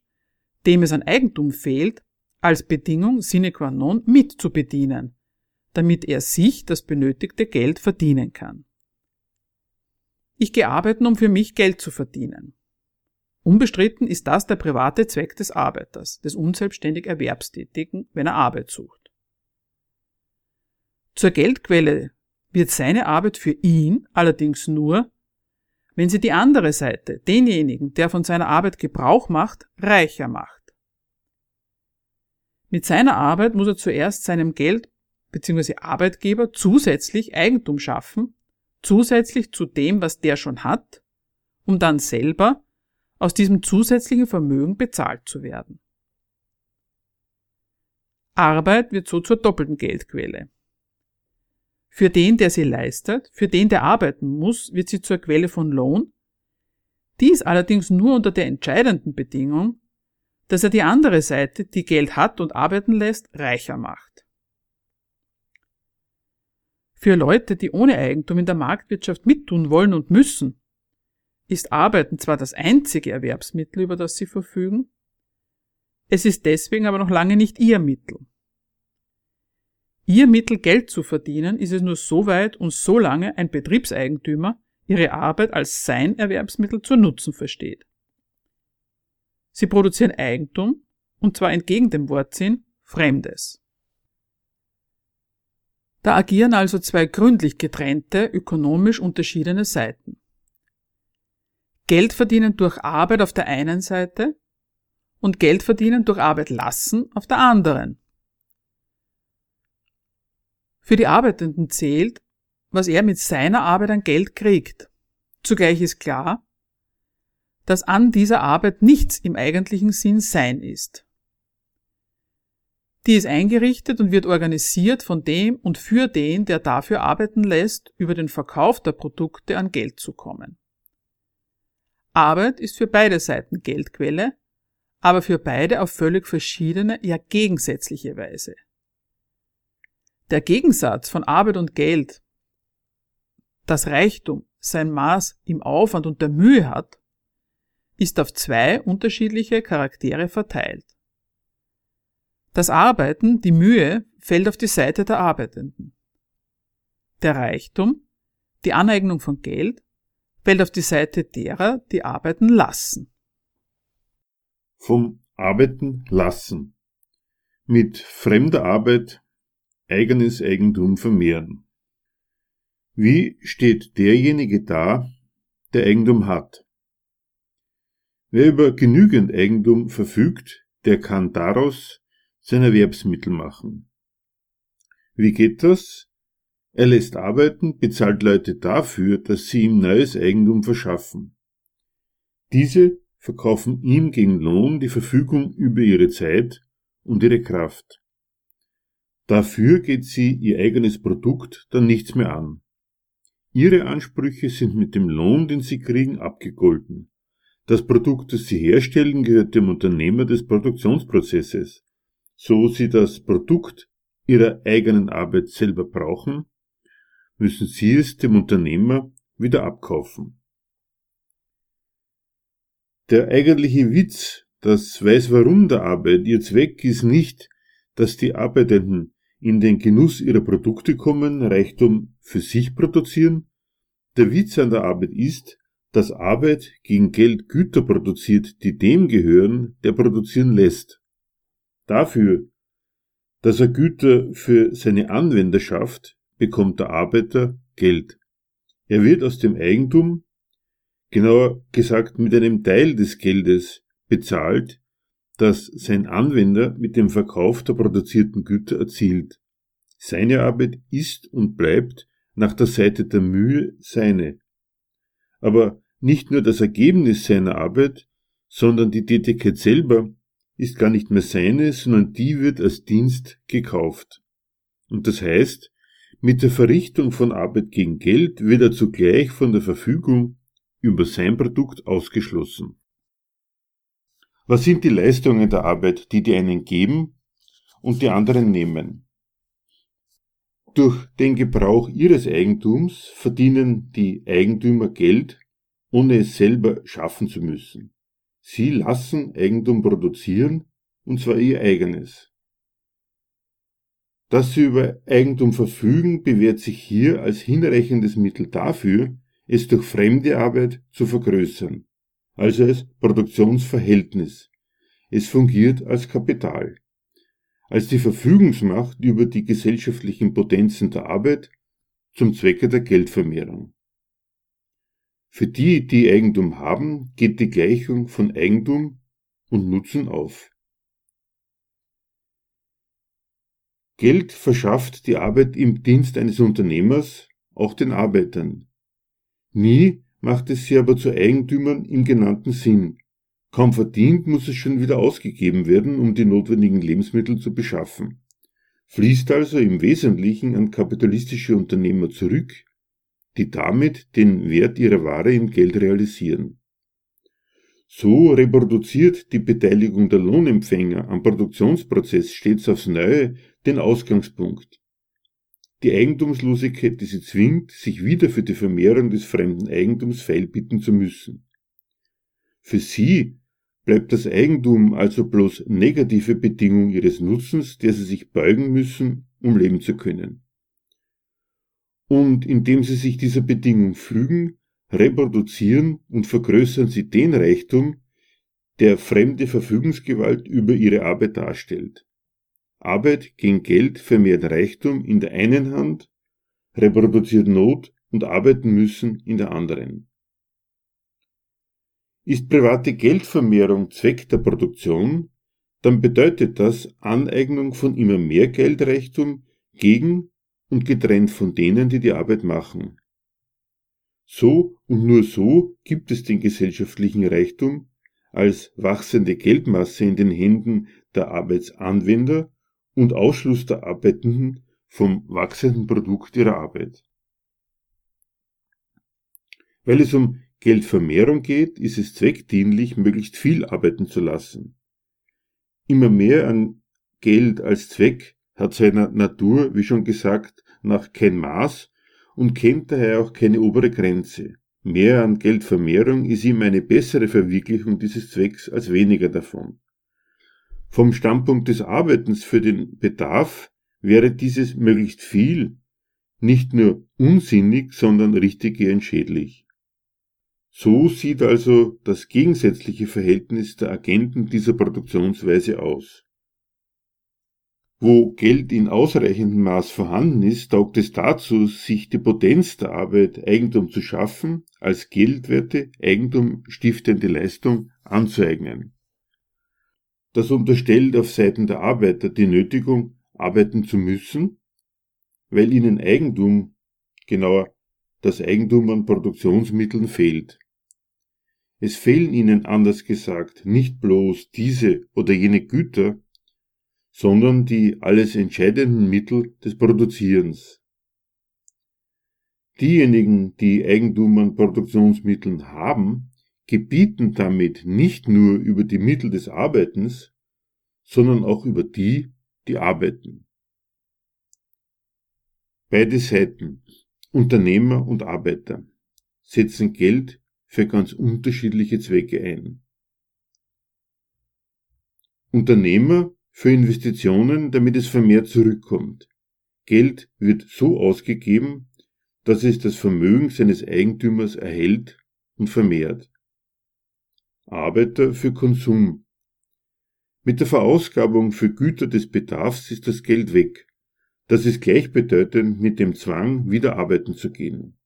dem es an Eigentum fehlt, als Bedingung sine qua non mitzubedienen, damit er sich das benötigte Geld verdienen kann. Ich gehe arbeiten, um für mich Geld zu verdienen. Unbestritten ist das der private Zweck des Arbeiters, des unselbstständig Erwerbstätigen, wenn er Arbeit sucht. Zur Geldquelle wird seine Arbeit für ihn allerdings nur, wenn sie die andere Seite, denjenigen, der von seiner Arbeit Gebrauch macht, reicher macht. Mit seiner Arbeit muss er zuerst seinem Geld bzw. Arbeitgeber zusätzlich Eigentum schaffen, zusätzlich zu dem, was der schon hat, um dann selber aus diesem zusätzlichen Vermögen bezahlt zu werden. Arbeit wird so zur doppelten Geldquelle. Für den, der sie leistet, für den, der arbeiten muss, wird sie zur Quelle von Lohn. Dies allerdings nur unter der entscheidenden Bedingung, dass er die andere Seite, die Geld hat und arbeiten lässt, reicher macht. Für Leute, die ohne Eigentum in der Marktwirtschaft mittun wollen und müssen, ist Arbeiten zwar das einzige Erwerbsmittel, über das sie verfügen, es ist deswegen aber noch lange nicht ihr Mittel. Ihr Mittel Geld zu verdienen ist es nur so weit und so lange ein Betriebseigentümer ihre Arbeit als sein Erwerbsmittel zu nutzen versteht. Sie produzieren Eigentum, und zwar entgegen dem Wortsinn Fremdes. Da agieren also zwei gründlich getrennte, ökonomisch unterschiedene Seiten. Geld verdienen durch Arbeit auf der einen Seite und Geld verdienen durch Arbeit lassen auf der anderen. Für die Arbeitenden zählt, was er mit seiner Arbeit an Geld kriegt. Zugleich ist klar, dass an dieser Arbeit nichts im eigentlichen Sinn sein ist. Die ist eingerichtet und wird organisiert von dem und für den, der dafür arbeiten lässt, über den Verkauf der Produkte an Geld zu kommen. Arbeit ist für beide Seiten Geldquelle, aber für beide auf völlig verschiedene, ja gegensätzliche Weise. Der Gegensatz von Arbeit und Geld, das Reichtum sein Maß im Aufwand und der Mühe hat, ist auf zwei unterschiedliche Charaktere verteilt. Das Arbeiten, die Mühe, fällt auf die Seite der Arbeitenden. Der Reichtum, die Aneignung von Geld, fällt auf die Seite derer, die arbeiten lassen. Vom Arbeiten lassen. Mit fremder Arbeit eigenes Eigentum vermehren. Wie steht derjenige da, der Eigentum hat? Wer über genügend Eigentum verfügt, der kann daraus sein Erwerbsmittel machen. Wie geht das? Er lässt arbeiten, bezahlt Leute dafür, dass sie ihm neues Eigentum verschaffen. Diese verkaufen ihm gegen Lohn die Verfügung über ihre Zeit und ihre Kraft. Dafür geht sie ihr eigenes Produkt dann nichts mehr an. Ihre Ansprüche sind mit dem Lohn, den sie kriegen, abgegolten. Das Produkt, das sie herstellen, gehört dem Unternehmer des Produktionsprozesses. So sie das Produkt ihrer eigenen Arbeit selber brauchen, müssen sie es dem Unternehmer wieder abkaufen. Der eigentliche Witz, das weiß warum der Arbeit, ihr Zweck ist nicht, dass die Arbeitenden in den Genuss ihrer Produkte kommen, Reichtum für sich produzieren. Der Witz an der Arbeit ist, dass Arbeit gegen Geld Güter produziert, die dem gehören, der produzieren lässt. Dafür, dass er Güter für seine Anwender schafft, bekommt der Arbeiter Geld. Er wird aus dem Eigentum, genauer gesagt mit einem Teil des Geldes, bezahlt, das sein Anwender mit dem Verkauf der produzierten Güter erzielt. Seine Arbeit ist und bleibt nach der Seite der Mühe seine. Aber nicht nur das Ergebnis seiner Arbeit, sondern die Tätigkeit selber ist gar nicht mehr seine, sondern die wird als Dienst gekauft. Und das heißt, mit der Verrichtung von Arbeit gegen Geld wird er zugleich von der Verfügung über sein Produkt ausgeschlossen. Was sind die Leistungen der Arbeit, die die einen geben und die anderen nehmen? Durch den Gebrauch ihres Eigentums verdienen die Eigentümer Geld, ohne es selber schaffen zu müssen. Sie lassen Eigentum produzieren, und zwar ihr eigenes. Dass sie über Eigentum verfügen, bewährt sich hier als hinreichendes Mittel dafür, es durch fremde Arbeit zu vergrößern. also als Produktionsverhältnis. Es fungiert als Kapital. Als die Verfügungsmacht über die gesellschaftlichen Potenzen der Arbeit zum Zwecke der Geldvermehrung. Für die, die Eigentum haben, geht die Gleichung von Eigentum und Nutzen auf. Geld verschafft die Arbeit im Dienst eines Unternehmers, auch den Arbeitern. Nie macht es sie aber zu Eigentümern im genannten Sinn. Kaum verdient muss es schon wieder ausgegeben werden, um die notwendigen Lebensmittel zu beschaffen. Fließt also im Wesentlichen an kapitalistische Unternehmer zurück, die damit den Wert ihrer Ware in Geld realisieren. So reproduziert die Beteiligung der Lohnempfänger am Produktionsprozess stets aufs Neue den Ausgangspunkt. Die Eigentumslosigkeit, die sie zwingt, sich wieder für die Vermehrung des fremden Eigentums feilbitten zu müssen. Für sie bleibt das Eigentum also bloß negative Bedingung ihres Nutzens, der sie sich beugen müssen, um leben zu können. Und indem sie sich dieser Bedingung fügen, reproduzieren und vergrößern sie den Reichtum, der fremde Verfügungsgewalt über ihre Arbeit darstellt. Arbeit gegen Geld vermehrt Reichtum in der einen Hand, reproduziert Not und arbeiten müssen in der anderen. Ist private Geldvermehrung Zweck der Produktion, dann bedeutet das Aneignung von immer mehr Geldreichtum gegen und getrennt von denen, die die Arbeit machen. So und nur so gibt es den gesellschaftlichen Reichtum als wachsende Geldmasse in den Händen der Arbeitsanwender und Ausschluss der Arbeitenden vom wachsenden Produkt ihrer Arbeit. Weil es um Geldvermehrung geht, ist es zweckdienlich, möglichst viel arbeiten zu lassen. Immer mehr an Geld als Zweck hat seiner Natur, wie schon gesagt, nach kein Maß und kennt daher auch keine obere Grenze. Mehr an Geldvermehrung ist ihm eine bessere Verwirklichung dieses Zwecks als weniger davon. Vom Standpunkt des Arbeitens für den Bedarf wäre dieses möglichst viel nicht nur unsinnig, sondern richtig gern schädlich. So sieht also das gegensätzliche Verhältnis der Agenten dieser Produktionsweise aus. Wo Geld in ausreichendem Maß vorhanden ist, taugt es dazu, sich die Potenz der Arbeit, Eigentum zu schaffen, als geldwerte, Eigentum stiftende Leistung anzueignen. Das unterstellt auf Seiten der Arbeiter die Nötigung, arbeiten zu müssen, weil ihnen Eigentum, genauer das Eigentum an Produktionsmitteln fehlt. Es fehlen ihnen anders gesagt nicht bloß diese oder jene Güter, sondern die alles entscheidenden Mittel des Produzierens. Diejenigen, die Eigentum an Produktionsmitteln haben, gebieten damit nicht nur über die Mittel des Arbeitens, sondern auch über die, die arbeiten. Beide Seiten, Unternehmer und Arbeiter, setzen Geld für ganz unterschiedliche Zwecke ein. Unternehmer für Investitionen, damit es vermehrt zurückkommt. Geld wird so ausgegeben, dass es das Vermögen seines Eigentümers erhält und vermehrt. Arbeiter für Konsum. Mit der Verausgabung für Güter des Bedarfs ist das Geld weg. Das ist gleichbedeutend mit dem Zwang, wieder arbeiten zu gehen.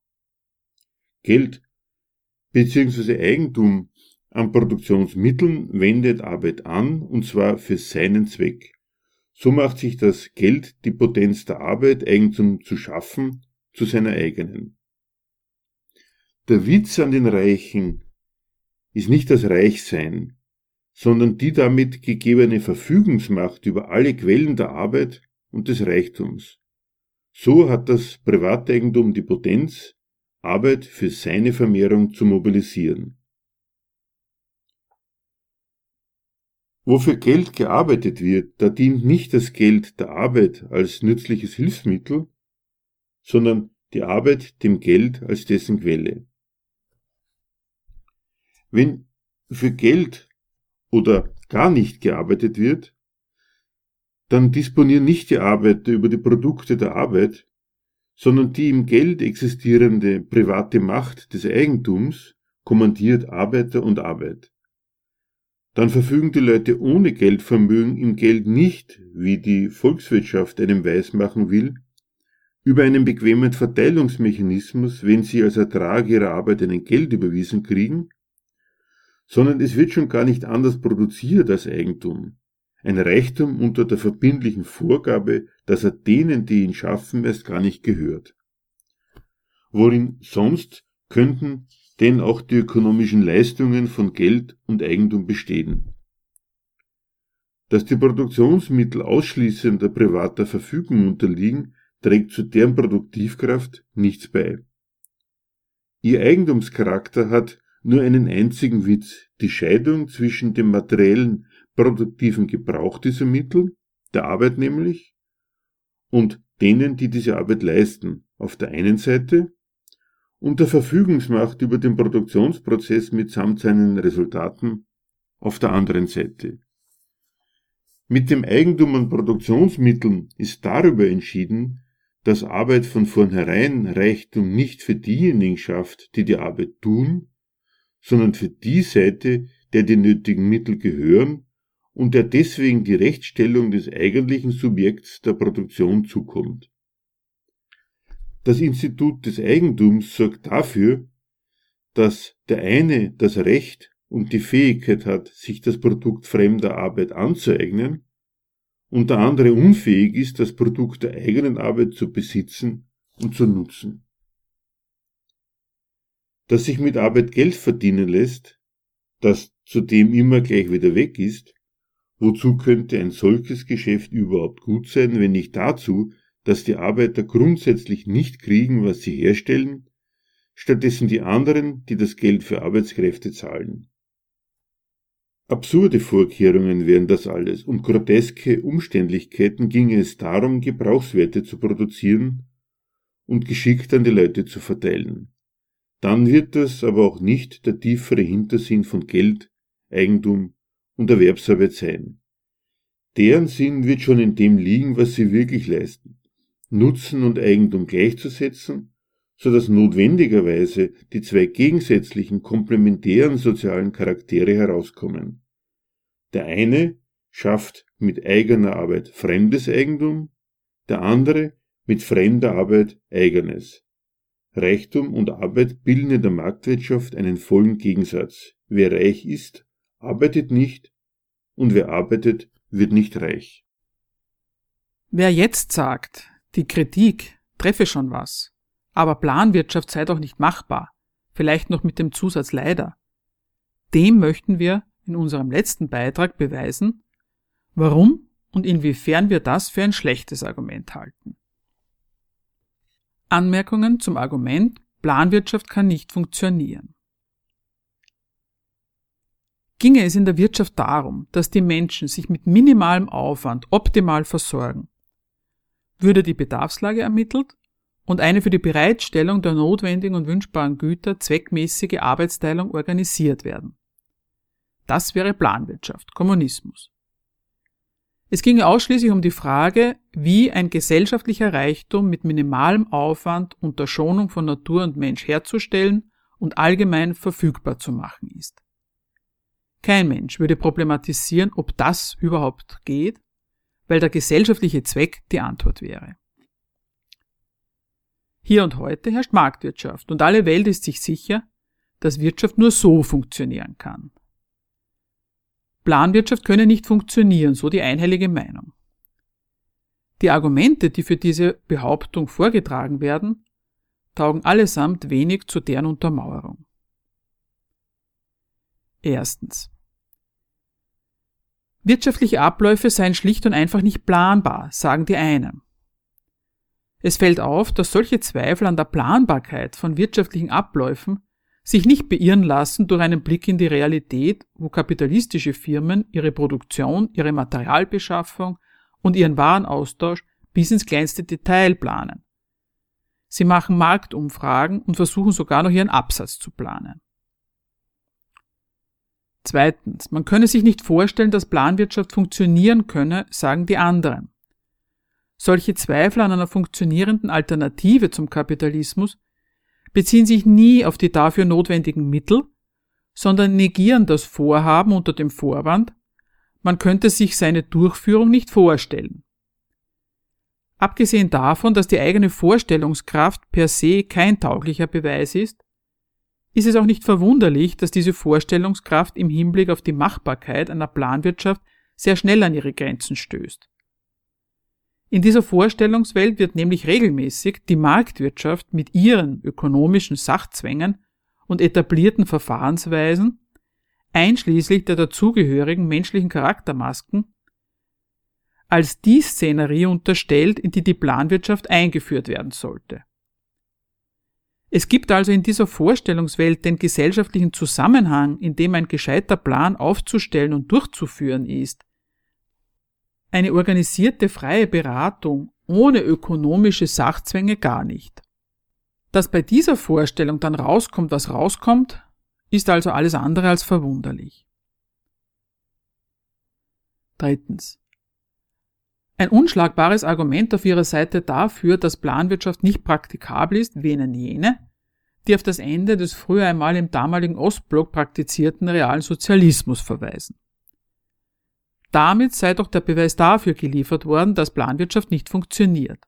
Geld bzw. Eigentum an Produktionsmitteln wendet Arbeit an, und zwar für seinen Zweck. So macht sich das Geld die Potenz der Arbeit, Eigentum zu schaffen, zu seiner eigenen. Der Witz an den Reichen ist nicht das Reichsein, sondern die damit gegebene Verfügungsmacht über alle Quellen der Arbeit und des Reichtums. So hat das Privateigentum die Potenz, Arbeit für seine Vermehrung zu mobilisieren. Wofür Geld gearbeitet wird, da dient nicht das Geld der Arbeit als nützliches Hilfsmittel, sondern die Arbeit dem Geld als dessen Quelle. Wenn für Geld oder gar nicht gearbeitet wird, dann disponieren nicht die Arbeiter über die Produkte der Arbeit, sondern die im Geld existierende private Macht des Eigentums kommandiert Arbeiter und Arbeit. Dann verfügen die Leute ohne Geldvermögen im Geld nicht, wie die Volkswirtschaft einem weismachen will, über einen bequemen Verteilungsmechanismus, wenn sie als Ertrag ihrer Arbeit einen Geld überwiesen kriegen, sondern es wird schon gar nicht anders produziert als Eigentum. Ein Reichtum unter der verbindlichen Vorgabe, dass er denen, die ihn schaffen, erst gar nicht gehört. Worin sonst könnten denn auch die ökonomischen Leistungen von Geld und Eigentum bestehen? Dass die Produktionsmittel ausschließender privater Verfügung unterliegen, trägt zu deren Produktivkraft nichts bei. Ihr Eigentumscharakter hat nur einen einzigen Witz, die Scheidung zwischen dem materiellen produktiven Gebrauch dieser Mittel, der Arbeit nämlich, und denen, die diese Arbeit leisten, auf der einen Seite, und der Verfügungsmacht über den Produktionsprozess mitsamt seinen Resultaten auf der anderen Seite. Mit dem Eigentum an Produktionsmitteln ist darüber entschieden, dass Arbeit von vornherein Reichtum nicht für diejenigen schafft, die die Arbeit tun, sondern für die Seite, der die nötigen Mittel gehören und der deswegen die Rechtsstellung des eigentlichen Subjekts der Produktion zukommt. Das Institut des Eigentums sorgt dafür, dass der eine das Recht und die Fähigkeit hat, sich das Produkt fremder Arbeit anzueignen, und der andere unfähig ist, das Produkt der eigenen Arbeit zu besitzen und zu nutzen dass sich mit Arbeit Geld verdienen lässt, das zudem immer gleich wieder weg ist, wozu könnte ein solches Geschäft überhaupt gut sein, wenn nicht dazu, dass die Arbeiter grundsätzlich nicht kriegen, was sie herstellen, stattdessen die anderen, die das Geld für Arbeitskräfte zahlen. Absurde Vorkehrungen wären das alles und groteske Umständlichkeiten ginge es darum, Gebrauchswerte zu produzieren und geschickt an die Leute zu verteilen dann wird das aber auch nicht der tiefere Hintersinn von Geld, Eigentum und Erwerbsarbeit sein. Deren Sinn wird schon in dem liegen, was sie wirklich leisten. Nutzen und Eigentum gleichzusetzen, so dass notwendigerweise die zwei gegensätzlichen komplementären sozialen Charaktere herauskommen. Der eine schafft mit eigener Arbeit fremdes Eigentum, der andere mit fremder Arbeit eigenes. Reichtum und Arbeit bilden in der Marktwirtschaft einen vollen Gegensatz. Wer reich ist, arbeitet nicht und wer arbeitet, wird nicht reich. Wer jetzt sagt, die Kritik treffe schon was, aber Planwirtschaft sei doch nicht machbar, vielleicht noch mit dem Zusatz leider, dem möchten wir in unserem letzten Beitrag beweisen, warum und inwiefern wir das für ein schlechtes Argument halten. Anmerkungen zum Argument Planwirtschaft kann nicht funktionieren. Ginge es in der Wirtschaft darum, dass die Menschen sich mit minimalem Aufwand optimal versorgen, würde die Bedarfslage ermittelt und eine für die Bereitstellung der notwendigen und wünschbaren Güter zweckmäßige Arbeitsteilung organisiert werden. Das wäre Planwirtschaft, Kommunismus. Es ginge ausschließlich um die Frage, wie ein gesellschaftlicher Reichtum mit minimalem Aufwand unter Schonung von Natur und Mensch herzustellen und allgemein verfügbar zu machen ist. Kein Mensch würde problematisieren, ob das überhaupt geht, weil der gesellschaftliche Zweck die Antwort wäre. Hier und heute herrscht Marktwirtschaft und alle Welt ist sich sicher, dass Wirtschaft nur so funktionieren kann. Planwirtschaft könne nicht funktionieren, so die einhellige Meinung. Die Argumente, die für diese Behauptung vorgetragen werden, taugen allesamt wenig zu deren Untermauerung. Erstens. Wirtschaftliche Abläufe seien schlicht und einfach nicht planbar, sagen die einen. Es fällt auf, dass solche Zweifel an der Planbarkeit von wirtschaftlichen Abläufen sich nicht beirren lassen durch einen Blick in die Realität, wo kapitalistische Firmen ihre Produktion, ihre Materialbeschaffung und ihren Warenaustausch bis ins kleinste Detail planen. Sie machen Marktumfragen und versuchen sogar noch ihren Absatz zu planen. Zweitens, man könne sich nicht vorstellen, dass Planwirtschaft funktionieren könne, sagen die anderen. Solche Zweifel an einer funktionierenden Alternative zum Kapitalismus beziehen sich nie auf die dafür notwendigen Mittel, sondern negieren das Vorhaben unter dem Vorwand, man könnte sich seine Durchführung nicht vorstellen. Abgesehen davon, dass die eigene Vorstellungskraft per se kein tauglicher Beweis ist, ist es auch nicht verwunderlich, dass diese Vorstellungskraft im Hinblick auf die Machbarkeit einer Planwirtschaft sehr schnell an ihre Grenzen stößt. In dieser Vorstellungswelt wird nämlich regelmäßig die Marktwirtschaft mit ihren ökonomischen Sachzwängen und etablierten Verfahrensweisen, einschließlich der dazugehörigen menschlichen Charaktermasken, als die Szenerie unterstellt, in die die Planwirtschaft eingeführt werden sollte. Es gibt also in dieser Vorstellungswelt den gesellschaftlichen Zusammenhang, in dem ein gescheiter Plan aufzustellen und durchzuführen ist. Eine organisierte freie Beratung ohne ökonomische Sachzwänge gar nicht. Dass bei dieser Vorstellung dann rauskommt, was rauskommt, ist also alles andere als verwunderlich. Drittens. Ein unschlagbares Argument auf ihrer Seite dafür, dass Planwirtschaft nicht praktikabel ist, wähnen jene, die auf das Ende des früher einmal im damaligen Ostblock praktizierten realen Sozialismus verweisen. Damit sei doch der Beweis dafür geliefert worden, dass Planwirtschaft nicht funktioniert.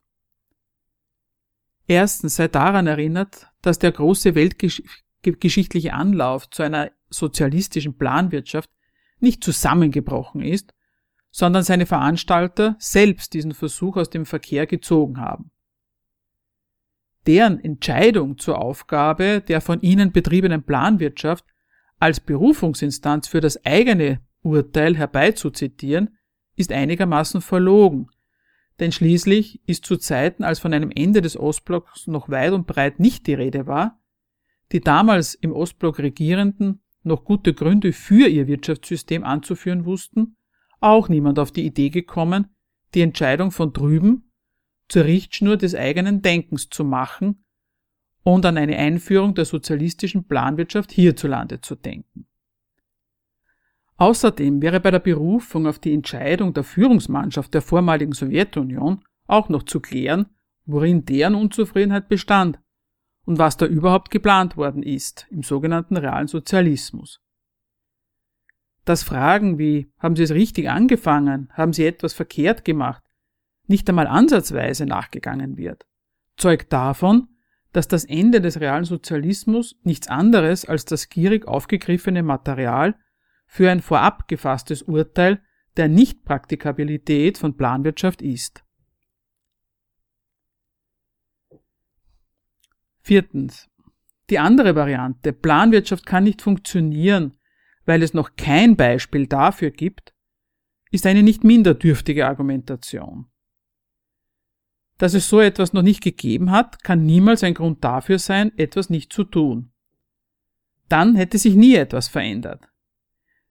Erstens sei daran erinnert, dass der große weltgeschichtliche Anlauf zu einer sozialistischen Planwirtschaft nicht zusammengebrochen ist, sondern seine Veranstalter selbst diesen Versuch aus dem Verkehr gezogen haben. Deren Entscheidung zur Aufgabe der von ihnen betriebenen Planwirtschaft als Berufungsinstanz für das eigene Urteil herbeizuzitieren, ist einigermaßen verlogen, denn schließlich ist zu Zeiten, als von einem Ende des Ostblocks noch weit und breit nicht die Rede war, die damals im Ostblock Regierenden noch gute Gründe für ihr Wirtschaftssystem anzuführen wussten, auch niemand auf die Idee gekommen, die Entscheidung von drüben zur Richtschnur des eigenen Denkens zu machen und an eine Einführung der sozialistischen Planwirtschaft hierzulande zu denken. Außerdem wäre bei der Berufung auf die Entscheidung der Führungsmannschaft der vormaligen Sowjetunion auch noch zu klären, worin deren Unzufriedenheit bestand und was da überhaupt geplant worden ist im sogenannten realen Sozialismus. Dass Fragen wie haben Sie es richtig angefangen, haben Sie etwas verkehrt gemacht, nicht einmal ansatzweise nachgegangen wird, zeugt davon, dass das Ende des realen Sozialismus nichts anderes als das gierig aufgegriffene Material für ein vorab gefasstes Urteil der Nichtpraktikabilität von Planwirtschaft ist. Viertens. Die andere Variante, Planwirtschaft kann nicht funktionieren, weil es noch kein Beispiel dafür gibt, ist eine nicht minder dürftige Argumentation. Dass es so etwas noch nicht gegeben hat, kann niemals ein Grund dafür sein, etwas nicht zu tun. Dann hätte sich nie etwas verändert.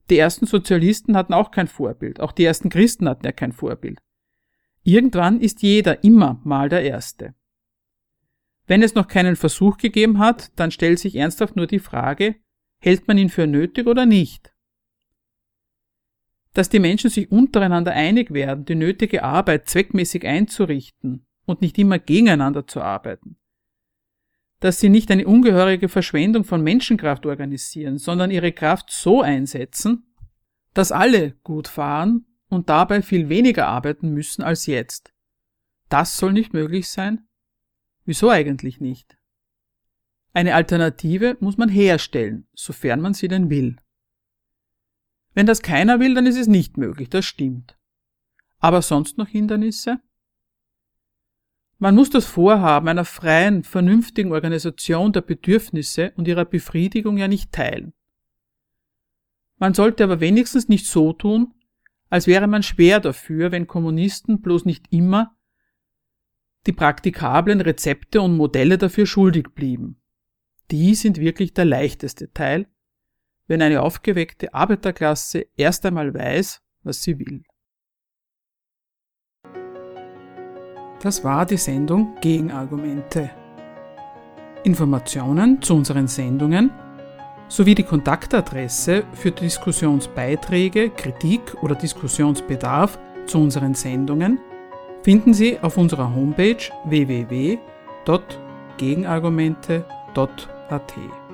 Die ersten Sozialisten hatten auch kein Vorbild, auch die ersten Christen hatten ja kein Vorbild. Irgendwann ist jeder immer mal der Erste. Wenn es noch keinen Versuch gegeben hat, dann stellt sich ernsthaft nur die Frage, Hält man ihn für nötig oder nicht? Dass die Menschen sich untereinander einig werden, die nötige Arbeit zweckmäßig einzurichten und nicht immer gegeneinander zu arbeiten. Dass sie nicht eine ungehörige Verschwendung von Menschenkraft organisieren, sondern ihre Kraft so einsetzen, dass alle gut fahren und dabei viel weniger arbeiten müssen als jetzt. Das soll nicht möglich sein? Wieso eigentlich nicht? Eine Alternative muss man herstellen, sofern man sie denn will. Wenn das keiner will, dann ist es nicht möglich, das stimmt. Aber sonst noch Hindernisse? Man muss das Vorhaben einer freien, vernünftigen Organisation der Bedürfnisse und ihrer Befriedigung ja nicht teilen. Man sollte aber wenigstens nicht so tun, als wäre man schwer dafür, wenn Kommunisten bloß nicht immer die praktikablen Rezepte und Modelle dafür schuldig blieben. Die sind wirklich der leichteste Teil, wenn eine aufgeweckte Arbeiterklasse erst einmal weiß, was sie will. Das war die Sendung Gegenargumente. Informationen zu unseren Sendungen sowie die Kontaktadresse für Diskussionsbeiträge, Kritik oder Diskussionsbedarf zu unseren Sendungen finden Sie auf unserer Homepage www.gegenargumente.de at